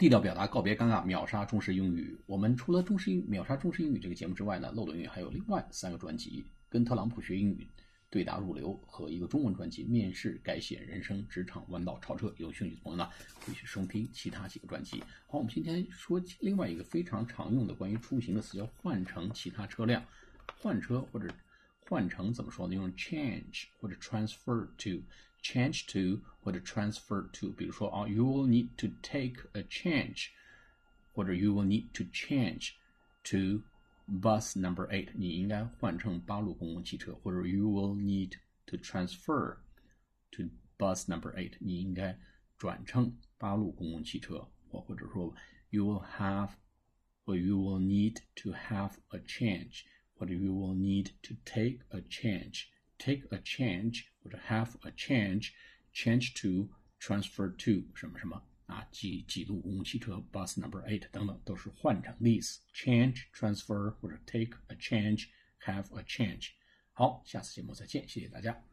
地道表达，告别尴尬，秒杀中式英语。我们除了中式英秒杀中式英语这个节目之外呢，漏斗英语还有另外三个专辑，跟特朗普学英语。对答入流和一个中文专辑《面试改写人生职场弯道超车》，有兴趣的朋友呢，可以去收听其他几个专辑。好，我们今天说另外一个非常常用的关于出行的词，叫换乘其他车辆。换车或者换乘怎么说呢？用 change 或者 transfer to to，change to 或者 transfer to。比如说啊，you will need to take a change，或者 you will need to change to。Bus number eight，你应该换乘八路公共汽车，或者 You will need to transfer to bus number eight，你应该转乘八路公共汽车，或或者说 You will have，或 You will need to have a change，或者 You will need to take a change，take a change 或者 have a change，change to transfer to 什么什么。啊，几几路公共汽车 bus number eight 等等都是换乘的意思，change transfer 或者 take a change have a change。好，下次节目再见，谢谢大家。